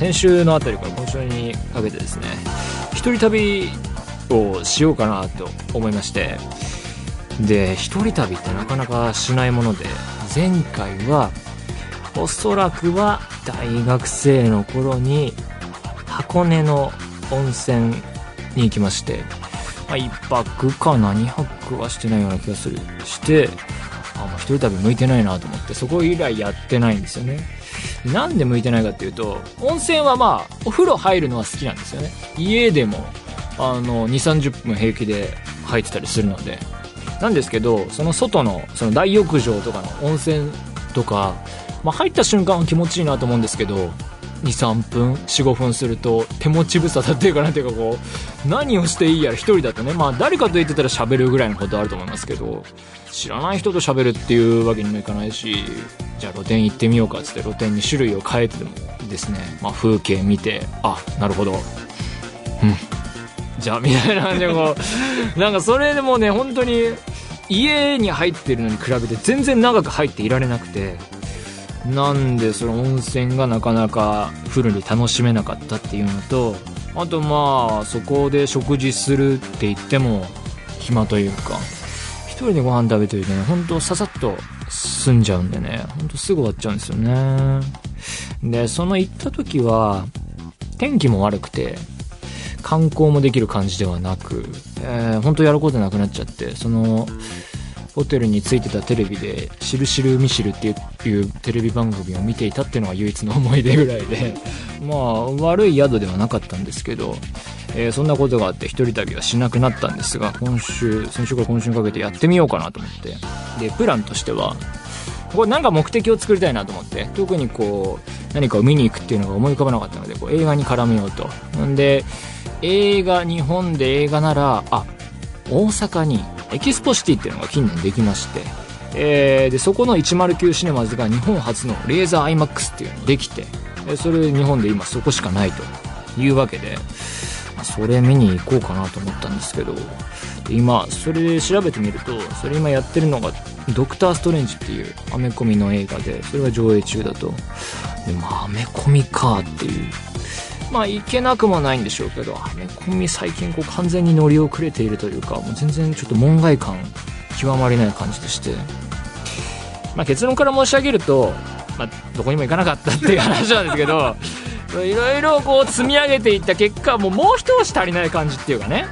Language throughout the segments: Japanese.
先週のあたりから今週にかけてですね一人旅をしようかなと思いましてで一人旅ってなかなかしないもので前回はおそらくは大学生の頃に箱根の温泉に行きまして、まあ、1泊か何泊はしてないような気がする。してあもう一人旅向いてないなと思ってそこ以来やってないんですよね。なんで向いてないかっていうと温泉はまあお風呂入るのは好きなんですよね。家でもあの2 3 0分平気で入ってたりするので。なんですけどその外のその大浴場とかの温泉とか、まあ、入った瞬間は気持ちいいなと思うんですけど23分45分すると手持ち無沙汰っていうかなんていうかこう何をしていいやら一人だとねまあ誰かと言ってたら喋るぐらいのことあると思いますけど知らない人と喋るっていうわけにもいかないしじゃあ露店行ってみようかっつって露店に種類を変えてでもですね、まあ、風景見てあなるほど。うん。じゃあみたいな感じでこうなんかそれでもね本当に家に入ってるのに比べて全然長く入っていられなくてなんでその温泉がなかなかフルに楽しめなかったっていうのとあとまあそこで食事するって言っても暇というか。一人でご飯食べてるとね本当ささっと済んじゃうんでね。本当すぐ終わっちゃうんですよね。でその行った時は天気も悪くて観光もできる感じではなく、えー、本当やることなくなっちゃってそのホテルについてたテレビで「しるしるみしる」っていうテレビ番組を見ていたっていうのが唯一の思い出ぐらいで まあ悪い宿ではなかったんですけど、えーそんなことがあって一人旅はしなくなったんですが今週先週から今週にかけてやってみようかなと思って。でプランとしてはこれなんか目的を作りたいなと思って特にこう何かを見に行くっていうのが思い浮かばなかったのでこう映画に絡めようと。んで映画日本で映画ならあ大阪にエキスポシティっていうのが近年できまして、えーでそこの109シネマズが日本初のレーザー IMAX っていうのができてそれ日本で今そこしかないというわけでまあそれ見に行こうかなと思ったんですけど今それで調べてみるとそれ今やってるのが「ドクター・ストレンジ」っていうアメコミの映画でそれが上映中だと。でまあアメコミかっていう。まあいけなくもないんでしょうけどアメコミ最近こう完全に乗り遅れているというかもう全然ちょっと門外感極まりない感じでして。まあ結論から申し上げると、まあ、どこにも行かなかったっていう話なんですけど いろいろこう積み上げていった結果もうもう一押し足りない感じっていうかね。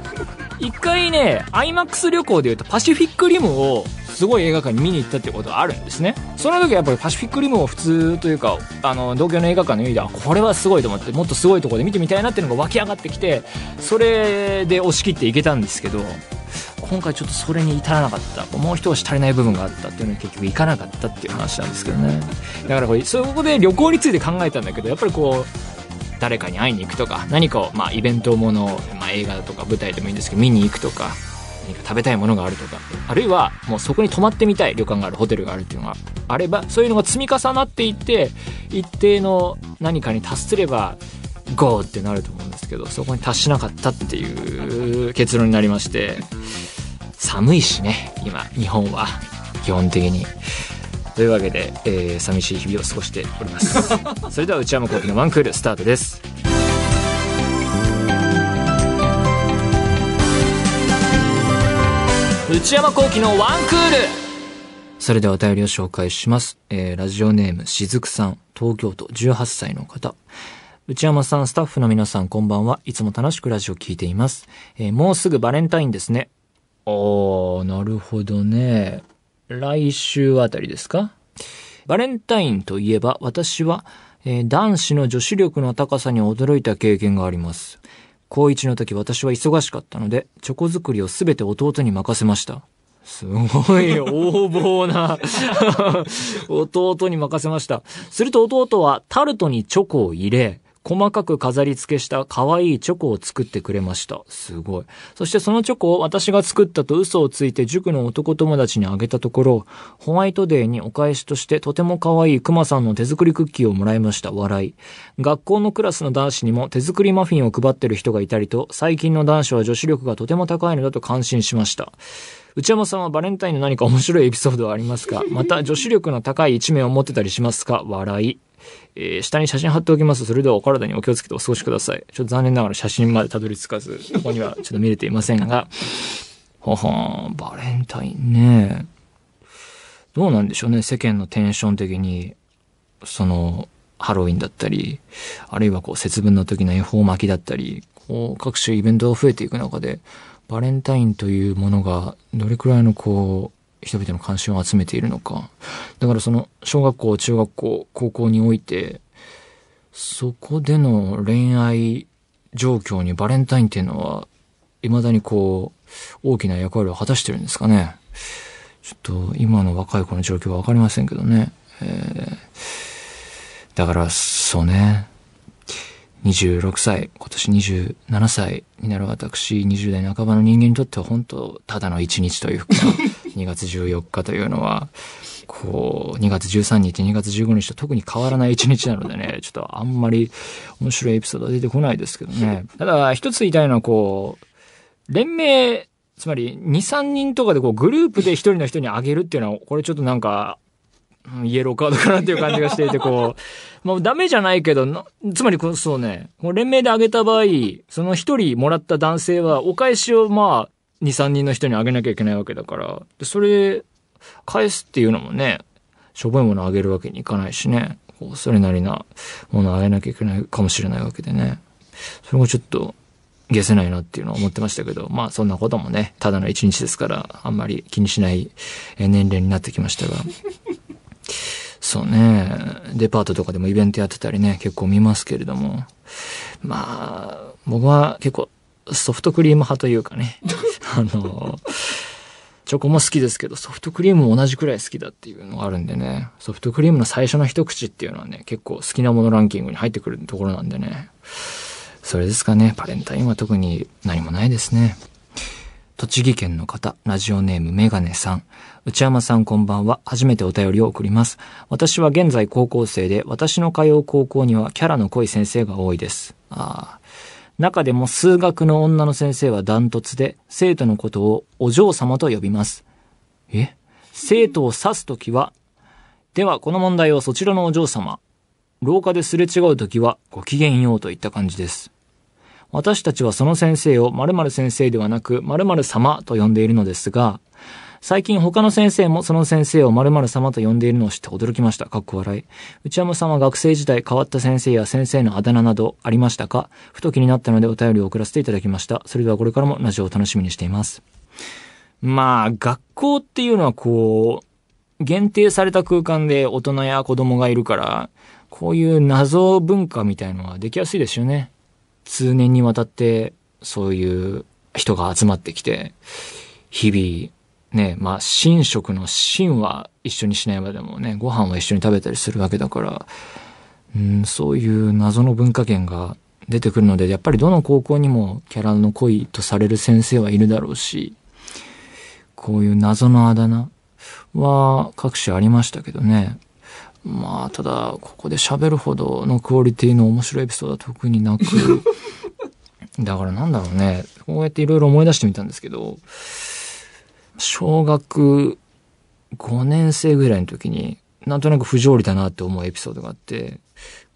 一回ね IMAX 旅行でいうとパシフィックリムをすごい映画館に見に行ったってことがあるんですね。その時やっぱりパシフィックリムを普通というかあの同居の映画館の意味ではこれはすごいと思ってもっとすごいとこで見てみたいなっていうのが湧き上がってきてそれで押し切っていけたんですけど今回ちょっとそれに至らなかった。もう一押し足りない部分があったっていうのに結局行かなかったっていう話なんですけどね。だからこれそこで旅行について考えたんだけどやっぱりこう誰かに会いに行くとか何かを、まあ、イベントもの、まあ、映画とか舞台でもいいんですけど見に行くとか何か食べたいものがあるとかあるいはもうそこに泊まってみたい旅館があるホテルがあるっていうのがあればそういうのが積み重なっていって一定の何かに達すればゴーってなると思うんですけどそこに達しなかったっていう結論になりまして寒いしね今日本は。基本的に。というわけで、えー寂しい日々を過ごしております それでは内山昂輝のワンクールスタートです内山昂輝のワンクールそれではお便りを紹介します。えー、ラジオネームしずくさん、東京都18歳の方。内山さん、スタッフの皆さん、こんばんは。いつも楽しくラジオ聞いています。えーもうすぐバレンタインですね。おー、なるほどね。来週あたりですか？バレンタインといえば、私は、えー男子の女子力の高さに驚いた経験があります。高一の時私は忙しかったので、チョコ作りをすべて弟に任せました。すごい横暴な 弟に任せました。すると弟はタルトにチョコを入れ、細かく飾り付けした可愛いチョコを作ってくれました。すごい。そしてそのチョコを私が作ったと嘘をついて塾の男友達にあげたところ、ホワイトデーにお返しとしてとても可愛いクマさんの手作りクッキーをもらいました。笑い。学校のクラスの男子にも手作りマフィンを配ってる人がいたりと、最近の男子は女子力がとても高いのだと感心しました。内山さんはバレンタインの何か面白いエピソードはありますか？また女子力の高い一面を持ってたりしますか？笑い。えー下に写真貼っておきます。それではお体にお気をつけてお過ごしください。ちょっと残念ながら写真までたどり着かず、ここにはちょっと見れていませんが、ははーバレンタインね。どうなんでしょうね、世間のテンション的に、その、ハロウィンだったり、あるいはこう節分の時の恵方巻きだったり、こう各種イベントが増えていく中で、バレンタインというものがどれくらいのこう、人々の関心を集めているのか。だからその、小学校、中学校、高校において、そこでの恋愛状況にバレンタインっていうのは、未だにこう、大きな役割を果たしてるんですかね。ちょっと、今の若い子の状況はわかりませんけどね。えーだから、そうね。26歳、今年27歳になる私、20代半ばの人間にとっては本当、ただの1日というか、2月14日というのは、こう、2月13日、2月15日と特に変わらない1日なのでね、ちょっとあんまり面白いエピソードは出てこないですけどね。ただ、一つ言いたいのはこう、連名、つまり2、3人とかでこうグループで一人の人にあげるっていうのは、これちょっとなんか、イエローカードかなっていう感じがしていて、こう、もうダメじゃないけど、つまりこう、そうね、連名であげた場合、その一人もらった男性は、お返しをまあ、2、3人の人にあげなきゃいけないわけだから、でそれ、返すっていうのもね、しょぼいものあげるわけにいかないしね、こう、それなりなものあげなきゃいけないかもしれないわけでね。それもちょっと、消せないなっていうのは思ってましたけど、まあそんなこともね、ただの一日ですから、あんまり気にしない年齢になってきましたが。そうね、デパートとかでもイベントやってたりね、結構見ますけれども。まあ、僕は結構ソフトクリーム派というかね、あの、チョコも好きですけど、ソフトクリームも同じくらい好きだっていうのがあるんでね、ソフトクリームの最初の一口っていうのはね、結構好きなものランキングに入ってくるところなんでね。それですかね、バレンタインは特に何もないですね。栃木県の方、ラジオネームメガネさん。内山さんこんばんは。初めてお便りを送ります。私は現在高校生で、私の通う高校にはキャラの濃い先生が多いです。ああ。中でも数学の女の先生はダントツで、生徒のことをお嬢様と呼びます。え？生徒を指すときは、ではこの問題をそちらのお嬢様。廊下ですれ違うときはごきげんようといった感じです。私たちはその先生を〇〇先生ではなく〇〇様と呼んでいるのですが、最近他の先生もその先生を〇〇様と呼んでいるのを知って驚きました。かっこ笑い。内山さんは学生時代変わった先生や先生のあだ名などありましたか？ふと気になったのでお便りを送らせていただきました。それではこれからもラジオを楽しみにしています。まあ、学校っていうのはこう、限定された空間で大人や子供がいるから、こういう謎文化みたいのはできやすいですよね。通年にわたって、そういう人が集まってきて、日々、ね、まあ、寝食の寝は一緒にしないまでもね、ご飯は一緒に食べたりするわけだから、うん、そういう謎の文化圏が出てくるので、やっぱりどの高校にもキャラの濃いとされる先生はいるだろうし、こういう謎のあだ名は各種ありましたけどね。まあ、ただ、ここで喋るほどのクオリティの面白いエピソードは特になく、だからなんだろうね、こうやっていろいろ思い出してみたんですけど、小学5年生ぐらいの時に、なんとなく不条理だなって思うエピソードがあって、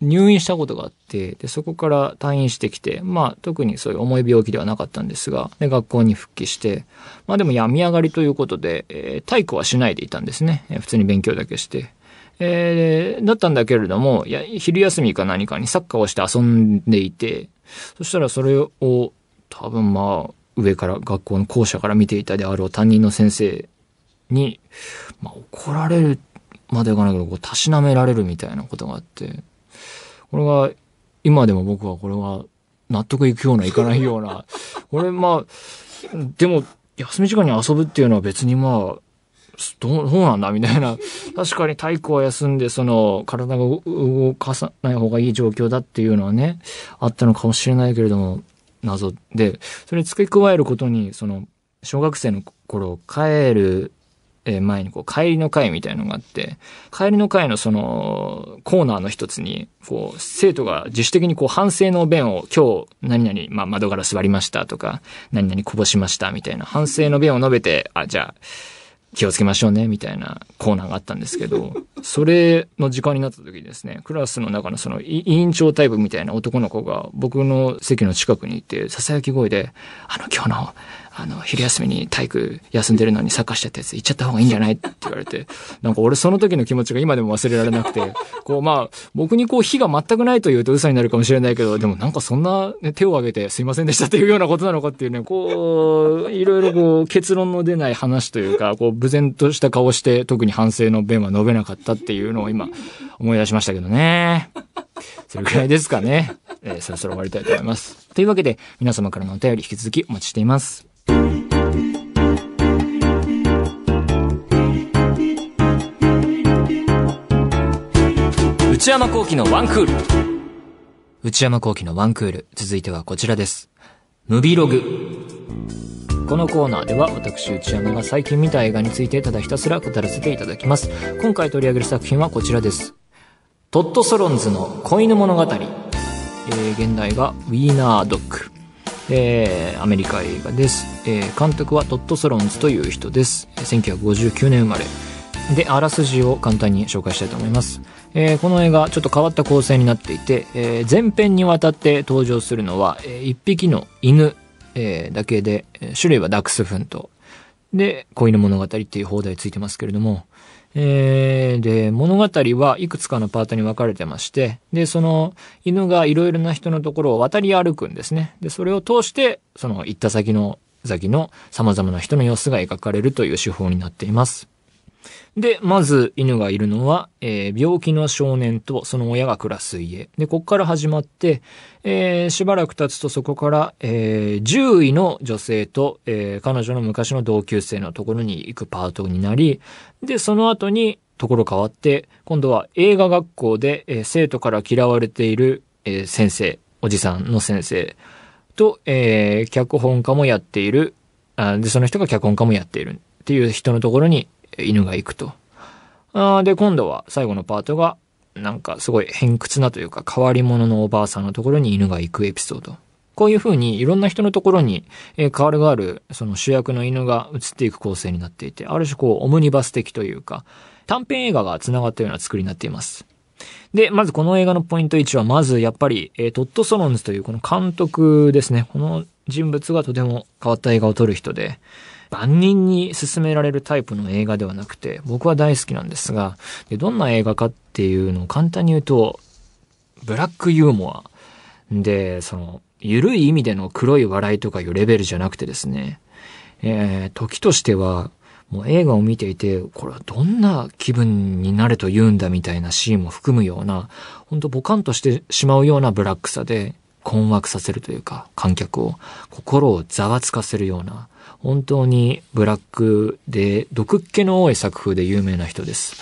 入院したことがあって、で、そこから退院してきて、まあ、特にそういう重い病気ではなかったんですが、で、学校に復帰して、まあでも病み上がりということで、えー体育はしないでいたんですね。普通に勉強だけして。えーだったんだけれども、いや、昼休みか何かにサッカーをして遊んでいて、そしたらそれを、多分まあ、上から、学校の校舎から見ていたであろう担任の先生に、まあ、怒られるまではいかないけど、こう、たしなめられるみたいなことがあって、これが、今でも僕はこれは、納得いくような、いかないような、これまあ、でも、休み時間に遊ぶっていうのは別にまあ、どう、どうなんだみたいな。確かに体育は休んで、その、体が動かさない方がいい状況だっていうのはね、あったのかもしれないけれども、謎で、それに付け加えることに、その、小学生の頃、帰る前にこう、帰りの会みたいのがあって、帰りの会のその、コーナーの一つに、こう、生徒が自主的にこう、反省の弁を今日、何々、まあ、窓ガラス割りましたとか、何々こぼしましたみたいな、反省の弁を述べて、あ、じゃあ、気をつけましょうね、みたいなコーナーがあったんですけど、それの時間になった時にですね、クラスの中のその委員長タイプみたいな男の子が僕の席の近くにいて、囁き声で、あの、今日のあの、昼休みに体育休んでるのにサッカーしちゃったやつ行っちゃった方がいいんじゃないって言われて、なんか俺その時の気持ちが今でも忘れられなくて、こうまあ、僕にこう火が全くないと言うと嘘になるかもしれないけど、でもなんかそんな、ね、手を挙げてすいませんでしたっていうようなことなのかっていうね、こう、いろいろこう結論の出ない話というか、こう、無然とした顔して特に反省の弁は述べなかったっていうのを今思い出しましたけどね。それくらいですかね。えー、そろそろ終わりたいと思います。というわけで、皆様からのお便り引き続きお待ちしています。内山幸喜のワンクール。内山幸喜のワンクール。続いてはこちらです。ムビログ。このコーナーでは私内山が最近見た映画についてただひたすら語らせていただきます。今回取り上げる作品はこちらです。トット・ソロンズの子犬物語。えー、現代がウィーナードッグ。えー、アメリカ映画です。えー、監督はトット・ソロンズという人です。1959年生まれ。で、あらすじを簡単に紹介したいと思います。えー、この映画、ちょっと変わった構成になっていて、えー、前編にわたって登場するのは、えー、一匹の犬、えー、だけで、種類はダックスフント。で、子犬物語っていう放題ついてますけれども、えー、で、物語はいくつかのパートに分かれてまして、で、その犬がいろいろな人のところを渡り歩くんですね。で、それを通して、その行った先の、先の様々な人の様子が描かれるという手法になっています。で、まず犬がいるのは、えー、病気の少年とその親が暮らす家。で、こっから始まって、えー、しばらく経つとそこから、えー、獣医の女性と、えー、彼女の昔の同級生のところに行くパートになり、で、その後に、ところ変わって、今度は映画学校で、えー、生徒から嫌われている、えー、先生、おじさんの先生と、えー、脚本家もやっている、あで、その人が脚本家もやっているっていう人のところに犬が行くと。あで、今度は最後のパートが、なんかすごい偏屈なというか変わり者のおばあさんのところに犬が行くエピソード。こういう風にいろんな人のところに、えー、代わる代わる、その主役の犬が映っていく構成になっていて、ある種こう、オムニバス的というか、短編映画が繋がったような作りになっています。で、まずこの映画のポイント1は、まずやっぱり、えー、トッド・ソロンズというこの監督ですね。この人物がとても変わった映画を撮る人で、万人に勧められるタイプの映画ではなくて、僕は大好きなんですが、でどんな映画かっていうのを簡単に言うと、ブラックユーモア。で、その、ゆるい意味での黒い笑いとかいうレベルじゃなくてですね、えー、時としては、もう映画を見ていて、これはどんな気分になれと言うんだみたいなシーンも含むような、ほんとボカンとしてしまうようなブラックさで、困惑させるというか、観客を、心をざわつかせるような、本当にブラックで毒っ気の多い作風で有名な人です。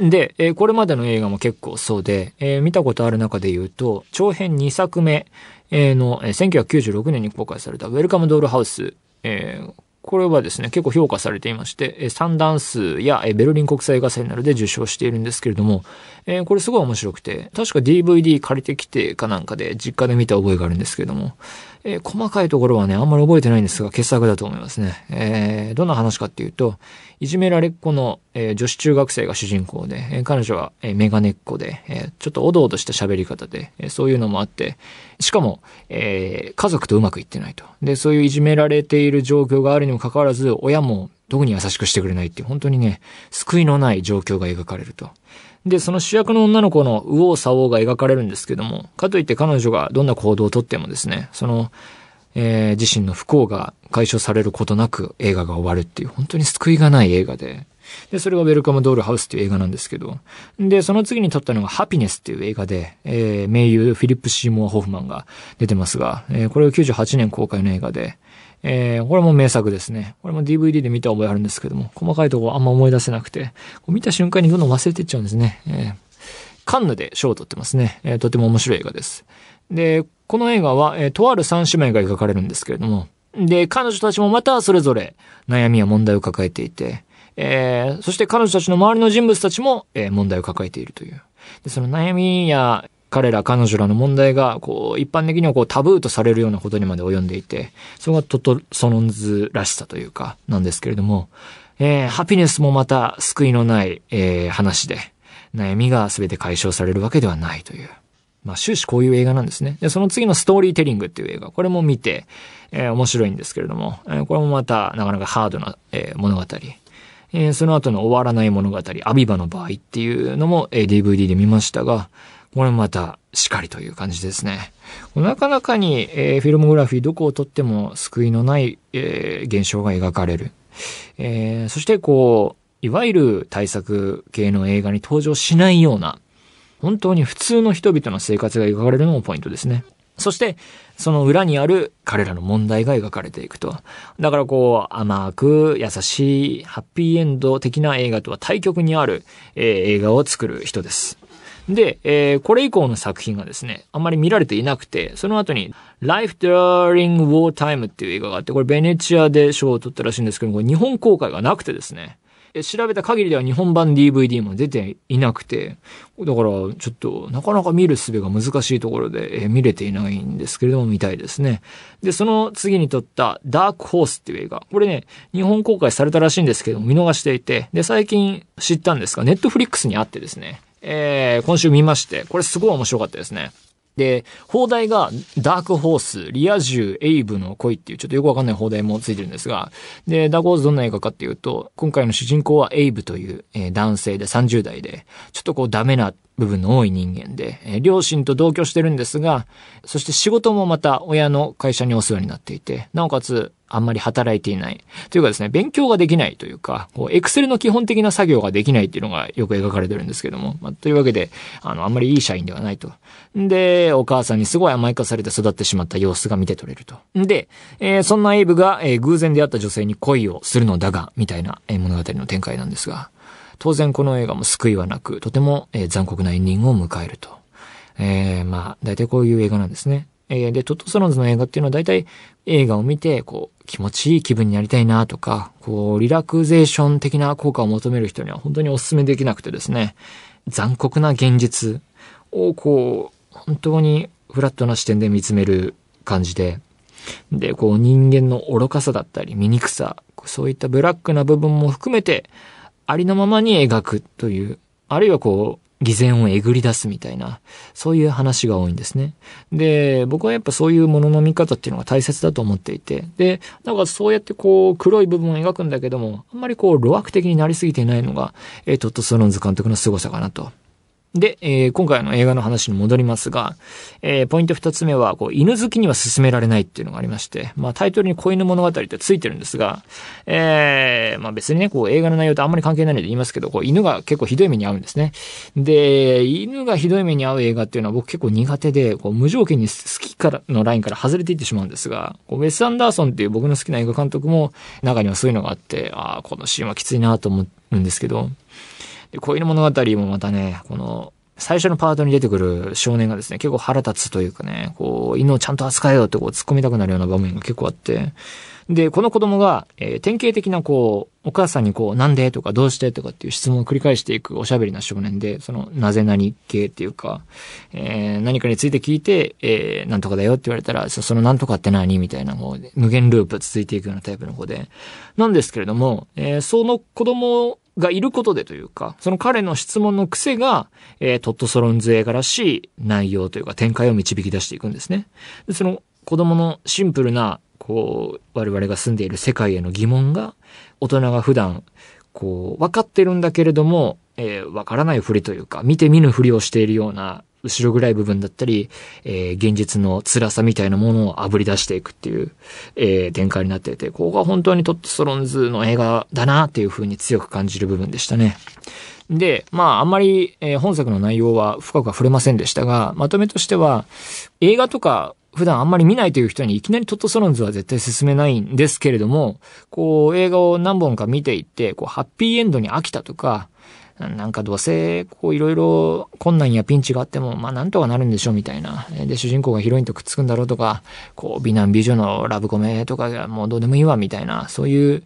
で、えー、これまでの映画も結構そうで、えー、見たことある中で言うと、長編2作目、の、えー、1996年に公開されたウェルカムドールハウス、えー、これはですね、結構評価されていまして、三段数やベルリン国際映画祭などで受賞しているんですけれども、えー、これすごい面白くて、確か DVD 借りてきてかなんかで実家で見た覚えがあるんですけれども、えー、細かいところはね、あんまり覚えてないんですが、傑作だと思いますね。えー、どんな話かっていうと、いじめられっ子の、え、女子中学生が主人公で、え、彼女は、えー、メガネっ子で、え、ちょっとおどおどした喋り方で、え、そういうのもあって、しかも、えー、家族とうまくいってないと。で、そういういじめられている状況があるにもかかわらず、親も特に優しくしてくれないっていう、本当にね、救いのない状況が描かれると。で、その主役の女の子の右往左往が描かれるんですけども、かといって彼女がどんな行動をとってもですね、その、えー、自身の不幸が解消されることなく映画が終わるっていう、本当に救いがない映画で、で、それがウェルカムドールハウスっていう映画なんですけど、で、その次に撮ったのがハピネスっていう映画で、えー、名優フィリップ・シーモア・ホフマンが出てますが、えー、これは98年公開の映画で、えー、これも名作ですね。これも DVD で見た覚えあるんですけども、細かいとこあんま思い出せなくて、見た瞬間にどんどん忘れていっちゃうんですね。えー、カンヌで賞を取ってますね。えー、とても面白い映画です。で、この映画は、えー、とある三姉妹が描かれるんですけれども、で、彼女たちもまたそれぞれ悩みや問題を抱えていて、えー、そして彼女たちの周りの人物たちも、えー、問題を抱えているという。で、その悩みや彼ら彼女らの問題が、こう、一般的にはこうタブーとされるようなことにまで及んでいて、それがトトソノンズらしさというか、なんですけれども、えー、ハピネスもまた救いのない、えー、話で、悩みが全て解消されるわけではないという。まあ終始こういう映画なんですね。で、その次のストーリーテリングっていう映画、これも見て、えー、面白いんですけれども、えー、これもまたなかなかハードな、えー、物語。えー、その後の終わらない物語、アビバの場合っていうのも、えー、DVD で見ましたが、これもまた、しかりという感じですね。なかなかに、えー、フィルモグラフィーどこをとっても救いのない、えー、現象が描かれる。えー、そしてこう、いわゆる対策系の映画に登場しないような、本当に普通の人々の生活が描かれるのもポイントですね。そして、その裏にある彼らの問題が描かれていくと。だからこう、甘く優しいハッピーエンド的な映画とは対極にある、えー、映画を作る人です。で、えー、これ以降の作品がですね、あんまり見られていなくて、その後に、Life During Wartime っていう映画があって、これベネチアで賞を取ったらしいんですけども、これ日本公開がなくてですね、調べた限りでは日本版 DVD も出ていなくて、だからちょっとなかなか見る術が難しいところで、え見れていないんですけれども見たいですね。で、その次に撮ったダークホースっていう映画。これね、日本公開されたらしいんですけども見逃していて、で、最近知ったんですが、ネットフリックスにあってですね、えー、今週見まして、これすごい面白かったですね。で、放題がダークホース、リア充、エイブの恋っていうちょっとよくわかんない放題もついてるんですが、で、ダークホースどんな映画かっていうと、今回の主人公はエイブという、えー、男性で30代で、ちょっとこうダメな部分の多い人間で、えー、両親と同居してるんですが、そして仕事もまた親の会社にお世話になっていて、なおかつあんまり働いていない。というかですね、勉強ができないというか、こう、エクセルの基本的な作業ができないっていうのがよく描かれてるんですけども、まあ、というわけで、あの、あんまりいい社員ではないと。で、お母さんにすごい甘やかされて育ってしまった様子が見て取れると。で、えー、そんなエイブが、えー、偶然出会った女性に恋をするのだが、みたいな、えー、物語の展開なんですが、当然この映画も救いはなく、とても、え、残酷なエンディングを迎えると。え、まあ、大体こういう映画なんですね。えー、で、トットソロンズの映画っていうのは大体映画を見て、こう、気持ちいい気分になりたいなとか、こう、リラクゼーション的な効果を求める人には本当にお勧めできなくてですね、残酷な現実をこう、本当にフラットな視点で見つめる感じで、で、こう人間の愚かさだったり、醜さ、そういったブラックな部分も含めて、ありのままに描くという、あるいはこう、偽善をえぐり出すみたいな、そういう話が多いんですね。で、僕はやっぱそういうものの見方っていうのが大切だと思っていて、で、なんかそうやってこう、黒い部分を描くんだけども、あんまりこう、露悪的になりすぎてないのが、えー、トット・ソロンズ監督の凄さかなとで、えー、今回の映画の話に戻りますが、えー、ポイント二つ目は、こう、犬好きには進められないっていうのがありまして、まあ、タイトルに子犬物語ってついてるんですが、えー、まあ別にね、こう、映画の内容とあんまり関係ないので言いますけど、こう、犬が結構ひどい目に遭うんですね。で、犬がひどい目に遭う映画っていうのは僕結構苦手で、こう、無条件に好きからのラインから外れていってしまうんですが、こう、ウェス・アンダーソンっていう僕の好きな映画監督も、中にはそういうのがあって、ああ、このシーンはきついなと思うんですけど、で、子犬物語もまたね、この、最初のパートに出てくる少年がですね、結構腹立つというかね、こう、犬をちゃんと扱えよってこう突っ込みたくなるような場面が結構あって、で、この子供が、えー、典型的なこう、お母さんにこう、なんでとかどうしてとかっていう質問を繰り返していくおしゃべりな少年で、その、なぜ何系っていうか、えー、何かについて聞いて、えー、なんとかだよって言われたら、そのなんとかって何みたいな、もう、無限ループ続いていくようなタイプの子で、なんですけれども、えー、その子供がいることでというか、その彼の質問の癖が、えー、トットソロンズ映画らしい内容というか展開を導き出していくんですね。でその子供のシンプルな、こう、我々が住んでいる世界への疑問が、大人が普段、こう、分かってるんだけれども、えー、分からないふりというか、見て見ぬふりをしているような後ろ暗い部分だったり、えー、現実の辛さみたいなものを炙り出していくっていう、えー、展開になっていて、ここが本当にトットストロンズの映画だなっていう風に強く感じる部分でしたね。で、まあ、あんまり、えー、本作の内容は深くは触れませんでしたが、まとめとしては、映画とか普段あんまり見ないという人にいきなりトットソロンズは絶対進めないんですけれども、こう映画を何本か見ていって、こうハッピーエンドに飽きたとか、なんかどうせ、こういろいろ困難やピンチがあっても、まあなんとかなるんでしょうみたいな。で、主人公がヒロインとくっつくんだろうとか、こう美男美女のラブコメとかがもうどうでもいいわみたいな、そういう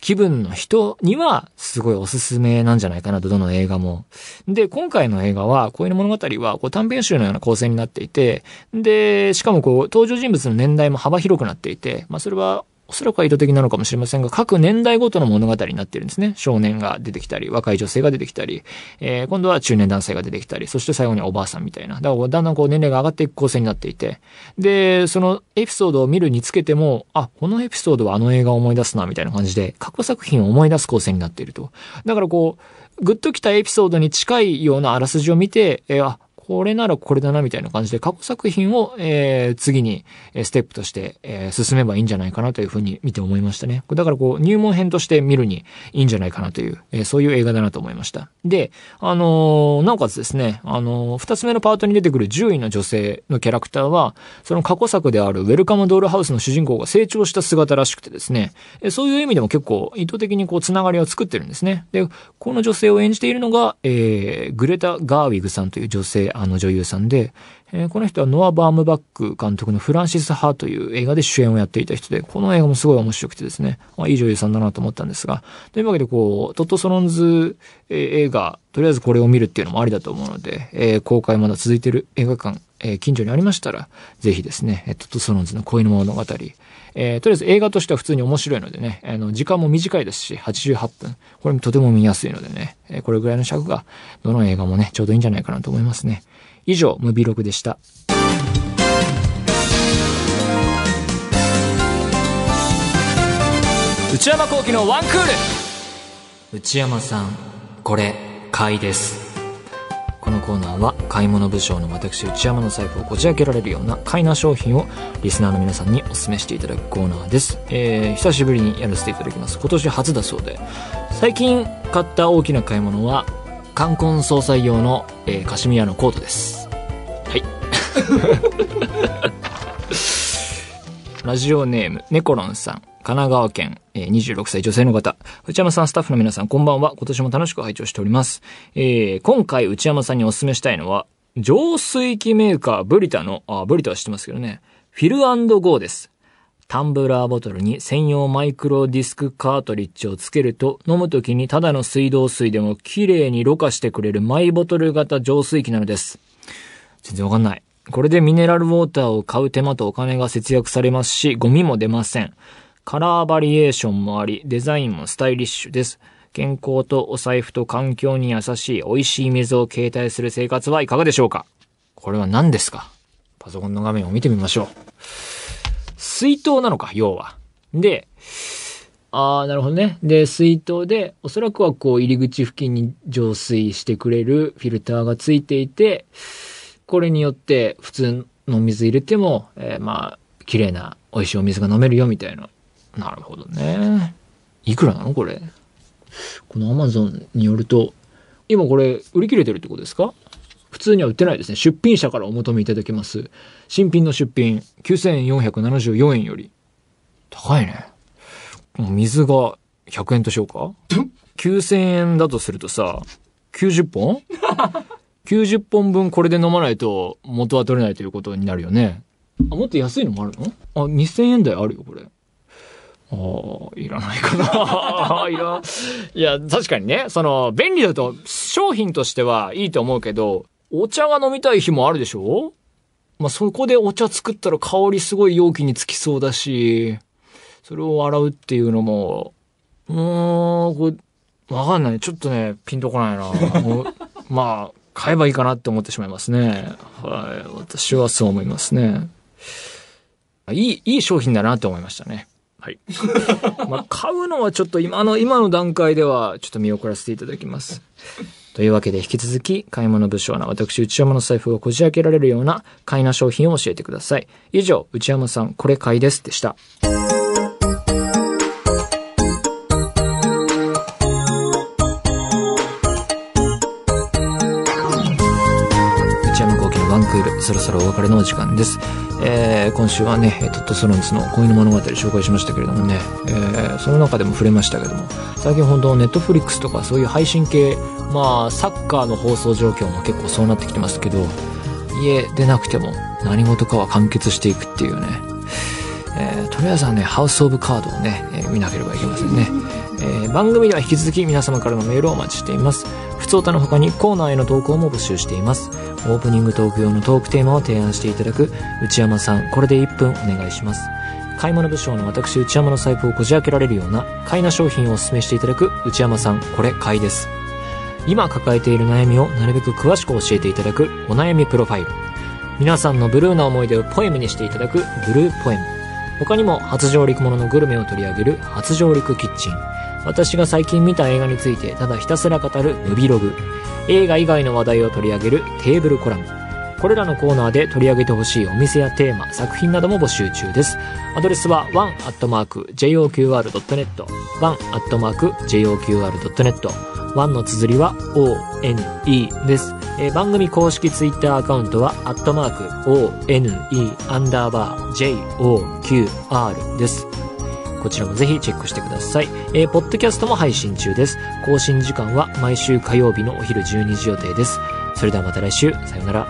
気分の人にはすごいおすすめなんじゃないかなと、どの映画も。で、今回の映画は、こういう物語はこう短編集のような構成になっていて、で、しかもこう登場人物の年代も幅広くなっていて、まあそれはおそらくは意図的なのかもしれませんが、各年代ごとの物語になってるんですね。少年が出てきたり、若い女性が出てきたり、えー、今度は中年男性が出てきたり、そして最後におばあさんみたいな。だからだんだんこう年齢が上がっていく構成になっていて、で、そのエピソードを見るにつけても、あ、このエピソードはあの映画を思い出すな、みたいな感じで、過去作品を思い出す構成になっていると。だからこう、グッときたエピソードに近いようなあらすじを見て、えー、あ、これならこれだなみたいな感じで過去作品を、えー、次にステップとして、えー、進めばいいんじゃないかなというふうに見て思いましたね。だからこう入門編として見るにいいんじゃないかなという、えー、そういう映画だなと思いました。で、あのー、なおかつですね、あのー、二つ目のパートに出てくる10位の女性のキャラクターは、その過去作であるウェルカムドールハウスの主人公が成長した姿らしくてですね、えそういう意味でも結構意図的にこうつながりを作ってるんですね。で、この女性を演じているのが、えー、グレタ・ガーウィグさんという女性、あの女優さんで、えー、この人はノア・バームバック監督のフランシス・ハーという映画で主演をやっていた人で、この映画もすごい面白くてですね、まあ、いい女優さんだなと思ったんですが、というわけでこう、トット・ソロンズ、えー、映画、とりあえずこれを見るっていうのもありだと思うので、えー、公開まだ続いてる映画館、えー、近所にありましたら、ぜひですね、トット・ソロンズの恋の物語、えー、とりあえず映画としては普通に面白いのでね、あの、時間も短いですし、88分。これもとても見やすいのでね、えー、これぐらいの尺が、どの映画もね、ちょうどいいんじゃないかなと思いますね。以上、ムビログでした。内山幸喜のワンクール内山さん、これ、買いです。このコーナーは買い物部署の私内山の財布をこじ開けられるような買いな商品をリスナーの皆さんにお勧めしていただくコーナーです。えー、久しぶりにやらせていただきます。今年初だそうで、最近買った大きな買い物は、冠婚葬祭用の、えー、カシミヤのコートです。ラジオネーム、ネコロンさん。神奈川県、えー、26歳女性の方。内山さん、スタッフの皆さん、こんばんは。今年も楽しく拝聴しております。えー、今回内山さんにお勧めしたいのは、浄水器メーカーブリタの、あ、ブリタは知ってますけどね。フィルゴーです。タンブラーボトルに専用マイクロディスクカートリッジをつけると、飲むときにただの水道水でも綺麗にろ過してくれるマイボトル型浄水器なのです。全然わかんない。これでミネラルウォーターを買う手間とお金が節約されますし、ゴミも出ません。カラーバリエーションもあり、デザインもスタイリッシュです。健康とお財布と環境に優しい美味しい水を携帯する生活はいかがでしょうか？これは何ですか？パソコンの画面を見てみましょう。水筒なのか、要は。で、ああ、なるほどね。で、水筒で、おそらくはこう入り口付近に浄水してくれるフィルターがついていて、これによって普通の水入れても、えー、まあ、綺麗な美味しいお水が飲めるよみたいな。なるほどね。いくらなのこれ？このアマゾンによると、今これ売り切れてるってことですか？普通には売ってないですね。出品者からお求めいただけます。新品の出品、9474円より。高いね。水が100円としようか ?9000 円だとするとさ、90本？90本分これで飲まないと元は取れないということになるよね。あ、もっと安いのもあるの？あ、2000円台あるよ、これ。ああ、いらないかな。いら、いや、確かにね、その、便利だと、商品としてはいいと思うけど、お茶が飲みたい日もあるでしょ？まあ、そこでお茶作ったら香りすごい容器につきそうだし、それを洗うっていうのも、うーん、これ、わかんない。ちょっとね、ピンとこないな。まあ、買えばいいかなって思ってしまいますね。はい。私はそう思いますね。いい、いい商品だなって思いましたね。はい。まあ、買うのはちょっと今の、今の段階ではちょっと見送らせていただきます。というわけで引き続き、買い物不詳な私、内山の財布がこじ開けられるような買いな商品を教えてください。以上、内山さん、これ買いですでした。ンクールそろそろお別れのお時間です。えー、今週はね、トットストロンズの恋の物語紹介しましたけれどもね、えー、その中でも触れましたけども、最近本当ネットフリックスとかそういう配信系、まあ、サッカーの放送状況も結構そうなってきてますけど、家出なくても何事かは完結していくっていうね、えー、とりあえずはね、ハウスオブカードをね、えー見なければいけませんね。えー番組では引き続き皆様からのメールをお待ちしています。普通歌の他にコーナーへの投稿も募集しています。オープニングトーク用のトークテーマを提案していただく内山さん、これで1分お願いします。買い物部署の私内山の財布をこじ開けられるような買いな商品をお勧めしていただく内山さん、これ買いです。今抱えている悩みをなるべく詳しく教えていただくお悩みプロファイル。皆さんのブルーな思い出をポエムにしていただくブルーポエム。他にも初上陸もののグルメを取り上げる初上陸キッチン。私が最近見た映画についてただひたすら語るムビログ。映画以外の話題を取り上げるテーブルコラム。これらのコーナーで取り上げてほしいお店やテーマ、作品なども募集中です。アドレスは one.joqr.net one.joqr.net 1の綴りは ONE です。えー番組公式ツイッターアカウントは、アットマーク ONE アンダーバー JOQR です。こちらもぜひチェックしてください。えーポッドキャストも配信中です。更新時間は毎週火曜日のお昼12時予定です。それではまた来週、さようなら。